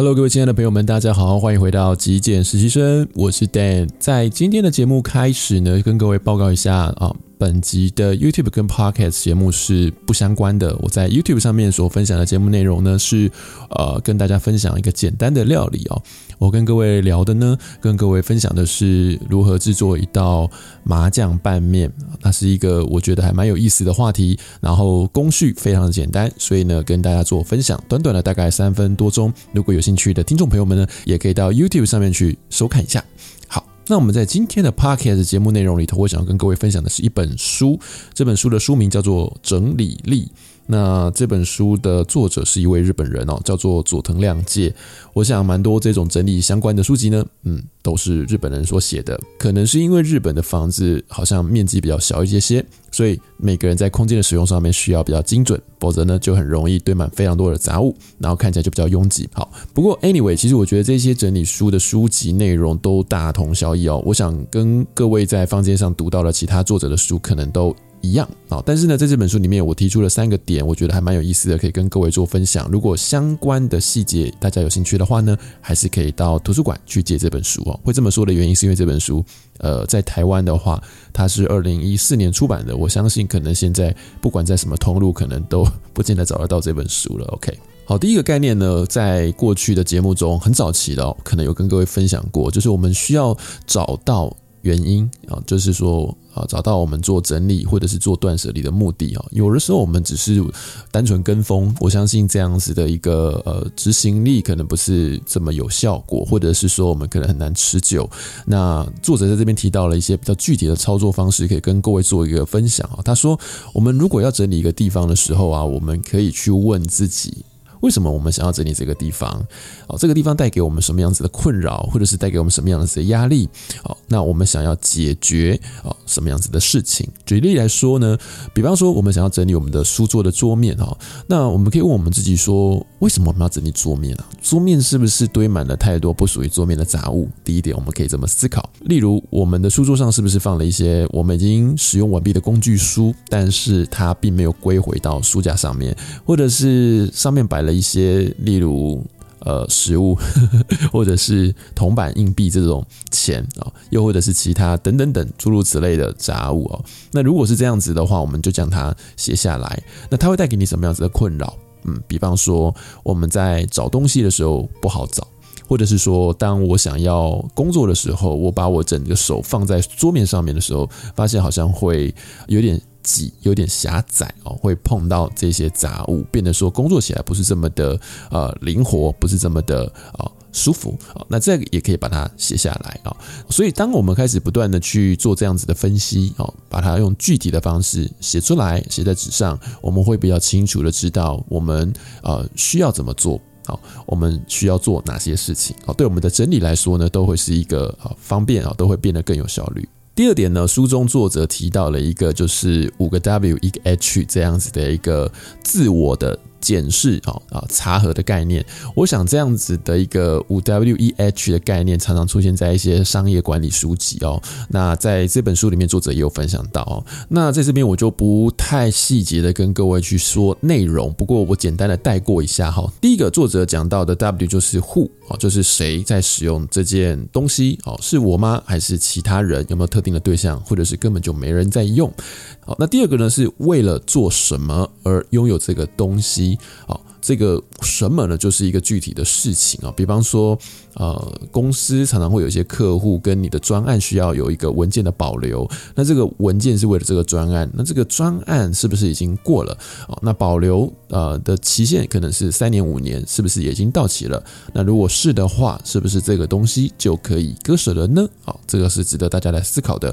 Hello，各位亲爱的朋友们，大家好，欢迎回到极简实习生，我是 Dan。在今天的节目开始呢，跟各位报告一下啊。本集的 YouTube 跟 Podcast 节目是不相关的。我在 YouTube 上面所分享的节目内容呢，是呃跟大家分享一个简单的料理哦。我跟各位聊的呢，跟各位分享的是如何制作一道麻酱拌面。那是一个我觉得还蛮有意思的话题，然后工序非常的简单，所以呢跟大家做分享。短短的大概三分多钟，如果有兴趣的听众朋友们呢，也可以到 YouTube 上面去收看一下。那我们在今天的 Podcast 节目内容里头，我想要跟各位分享的是一本书。这本书的书名叫做《整理力》。那这本书的作者是一位日本人哦，叫做佐藤亮介。我想蛮多这种整理相关的书籍呢，嗯，都是日本人所写的。可能是因为日本的房子好像面积比较小一些些，所以每个人在空间的使用上面需要比较精准，否则呢就很容易堆满非常多的杂物，然后看起来就比较拥挤。好，不过 anyway，其实我觉得这些整理书的书籍内容都大同小异哦。我想跟各位在坊间上读到的其他作者的书可能都。一样啊，但是呢，在这本书里面，我提出了三个点，我觉得还蛮有意思的，可以跟各位做分享。如果相关的细节大家有兴趣的话呢，还是可以到图书馆去借这本书哦。会这么说的原因，是因为这本书，呃，在台湾的话，它是二零一四年出版的，我相信可能现在不管在什么通路，可能都不见得找得到这本书了。OK，好，第一个概念呢，在过去的节目中很早期的哦，可能有跟各位分享过，就是我们需要找到。原因啊，就是说啊，找到我们做整理或者是做断舍离的目的啊。有的时候我们只是单纯跟风，我相信这样子的一个呃执行力可能不是这么有效果，或者是说我们可能很难持久。那作者在这边提到了一些比较具体的操作方式，可以跟各位做一个分享啊。他说，我们如果要整理一个地方的时候啊，我们可以去问自己。为什么我们想要整理这个地方？哦，这个地方带给我们什么样子的困扰，或者是带给我们什么样子的压力？哦，那我们想要解决哦什么样子的事情？举例来说呢，比方说我们想要整理我们的书桌的桌面哈，那我们可以问我们自己说，为什么我们要整理桌面啊？桌面是不是堆满了太多不属于桌面的杂物？第一点，我们可以这么思考。例如，我们的书桌上是不是放了一些我们已经使用完毕的工具书，但是它并没有归回到书架上面，或者是上面摆了一些，例如呃食物，或者是铜板、硬币这种钱啊，又或者是其他等等等诸如此类的杂物哦。那如果是这样子的话，我们就将它写下来。那它会带给你什么样子的困扰？嗯，比方说我们在找东西的时候不好找，或者是说当我想要工作的时候，我把我整个手放在桌面上面的时候，发现好像会有点。挤有点狭窄哦，会碰到这些杂物，变得说工作起来不是这么的呃灵活，不是这么的啊舒服啊。那这个也可以把它写下来啊。所以当我们开始不断的去做这样子的分析哦，把它用具体的方式写出来，写在纸上，我们会比较清楚的知道我们呃需要怎么做啊，我们需要做哪些事情啊。对我们的整理来说呢，都会是一个啊方便啊，都会变得更有效率。第二点呢，书中作者提到了一个，就是五个 W 一个 H 这样子的一个自我的。检视啊啊查核的概念，我想这样子的一个五 W E H 的概念常常出现在一些商业管理书籍哦。那在这本书里面，作者也有分享到哦。那在这边我就不太细节的跟各位去说内容，不过我简单的带过一下哈。第一个作者讲到的 W 就是 Who 啊，就是谁在使用这件东西哦？是我吗？还是其他人？有没有特定的对象？或者是根本就没人在用？好，那第二个呢，是为了做什么而拥有这个东西？好，这个什么呢？就是一个具体的事情啊，比方说。呃，公司常常会有一些客户跟你的专案需要有一个文件的保留，那这个文件是为了这个专案，那这个专案是不是已经过了？哦，那保留呃的期限可能是三年五年，是不是已经到期了？那如果是的话，是不是这个东西就可以割舍了呢？哦，这个是值得大家来思考的。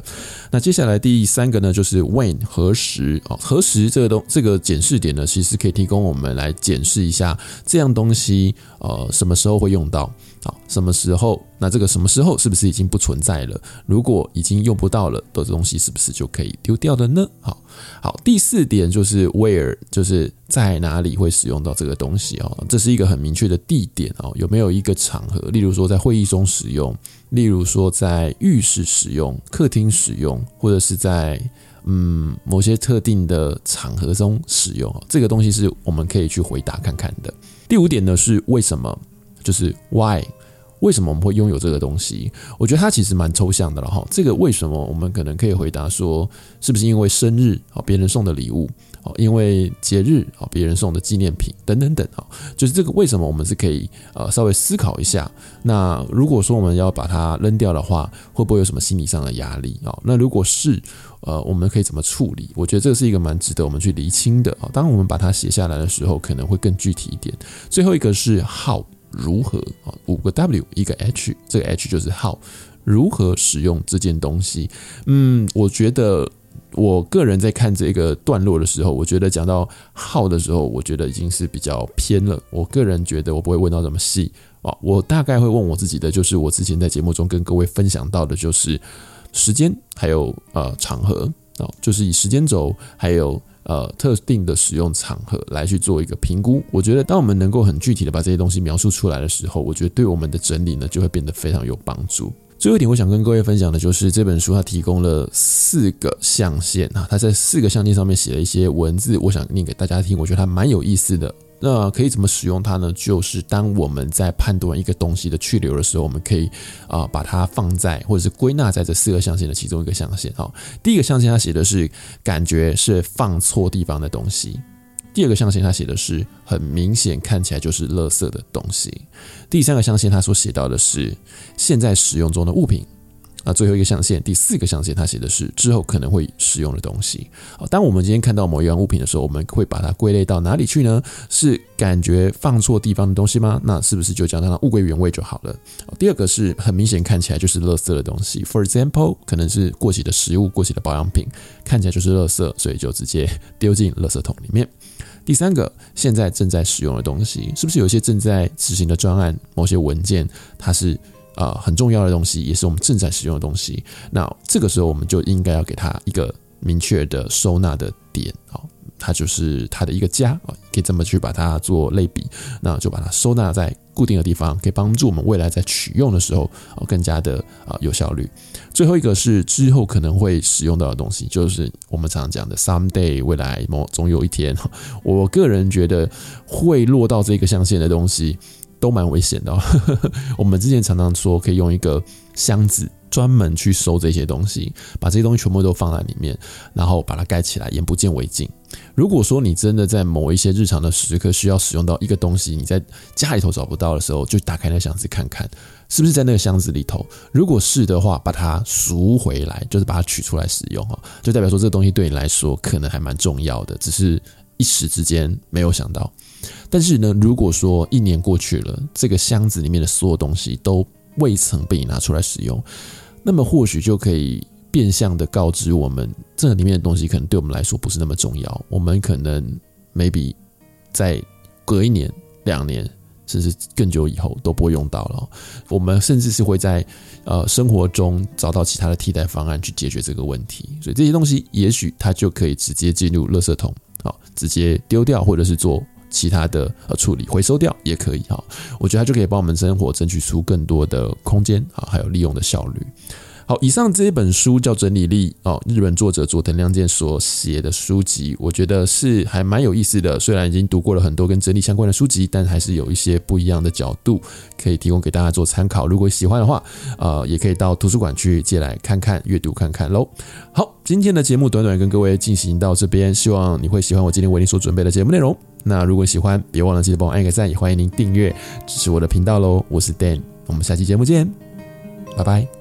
那接下来第三个呢，就是 when 何时？哦，何时这个东这个检视点呢，其实可以提供我们来检视试一下这样东西，呃，什么时候会用到？好，什么时候？那这个什么时候是不是已经不存在了？如果已经用不到了的东西，是不是就可以丢掉了呢？好，好，第四点就是 where，就是在哪里会使用到这个东西哦？这是一个很明确的地点哦。有没有一个场合？例如说在会议中使用，例如说在浴室使用、客厅使用，或者是在嗯某些特定的场合中使用？这个东西是我们可以去回答看看的。第五点呢是为什么？就是 why。为什么我们会拥有这个东西？我觉得它其实蛮抽象的了哈。这个为什么我们可能可以回答说，是不是因为生日啊，别人送的礼物哦，因为节日啊，别人送的纪念品等等等啊，就是这个为什么我们是可以呃稍微思考一下。那如果说我们要把它扔掉的话，会不会有什么心理上的压力啊？那如果是呃，我们可以怎么处理？我觉得这是一个蛮值得我们去厘清的啊。当我们把它写下来的时候，可能会更具体一点。最后一个是 how。如何啊？五个 W 一个 H，这个 H 就是 How，如何使用这件东西？嗯，我觉得我个人在看这个段落的时候，我觉得讲到号的时候，我觉得已经是比较偏了。我个人觉得我不会问到这么细啊，我大概会问我自己的，就是我之前在节目中跟各位分享到的，就是时间还有呃场合啊，就是以时间轴还有。呃，特定的使用场合来去做一个评估，我觉得当我们能够很具体的把这些东西描述出来的时候，我觉得对我们的整理呢就会变得非常有帮助。最后一点，我想跟各位分享的就是这本书它提供了四个象限啊，它在四个象限上面写了一些文字，我想念给大家听，我觉得它蛮有意思的。那可以怎么使用它呢？就是当我们在判断一个东西的去留的时候，我们可以啊、把它放在或者是归纳在这四个象限的其中一个象限。好，第一个象限它写的是感觉是放错地方的东西；第二个象限他写的是很明显看起来就是垃圾的东西；第三个象限他所写到的是现在使用中的物品。那最后一个象限，第四个象限，它写的是之后可能会使用的东西。好，当我们今天看到某一样物品的时候，我们会把它归类到哪里去呢？是感觉放错地方的东西吗？那是不是就将它物归原位就好了？第二个是很明显看起来就是垃圾的东西，For example，可能是过期的食物、过期的保养品，看起来就是垃圾，所以就直接丢进垃圾桶里面。第三个，现在正在使用的东西，是不是有一些正在执行的专案，某些文件它是？啊、很重要的东西，也是我们正在使用的东西。那这个时候，我们就应该要给它一个明确的收纳的点，好，它就是它的一个家啊，可以这么去把它做类比。那就把它收纳在固定的地方，可以帮助我们未来在取用的时候啊，更加的啊有效率。最后一个是之后可能会使用到的东西，就是我们常常讲的 someday，未来某总有一天。我个人觉得会落到这个象限的东西。都蛮危险的哦。我们之前常常说，可以用一个箱子专门去收这些东西，把这些东西全部都放在里面，然后把它盖起来，眼不见为净。如果说你真的在某一些日常的时刻需要使用到一个东西，你在家里头找不到的时候，就打开那个箱子看看，是不是在那个箱子里头？如果是的话，把它赎回来，就是把它取出来使用哈，就代表说这个东西对你来说可能还蛮重要的，只是一时之间没有想到。但是呢，如果说一年过去了，这个箱子里面的所有东西都未曾被你拿出来使用，那么或许就可以变相的告知我们，这里面的东西可能对我们来说不是那么重要。我们可能 maybe 在隔一年、两年，甚至更久以后都不会用到了。我们甚至是会在呃生活中找到其他的替代方案去解决这个问题。所以这些东西也许它就可以直接进入垃圾桶，好，直接丢掉，或者是做。其他的呃处理回收掉也可以哈，我觉得它就可以帮我们生活争取出更多的空间啊，还有利用的效率。好，以上这一本书叫《整理力》哦，日本作者佐藤亮健所写的书籍，我觉得是还蛮有意思的。虽然已经读过了很多跟整理相关的书籍，但还是有一些不一样的角度可以提供给大家做参考。如果喜欢的话，呃，也可以到图书馆去借来看看、阅读看看喽。好，今天的节目短短跟各位进行到这边，希望你会喜欢我今天为你所准备的节目内容。那如果喜欢，别忘了记得帮我按个赞，也欢迎您订阅支持我的频道喽。我是 Dan，我们下期节目见，拜拜。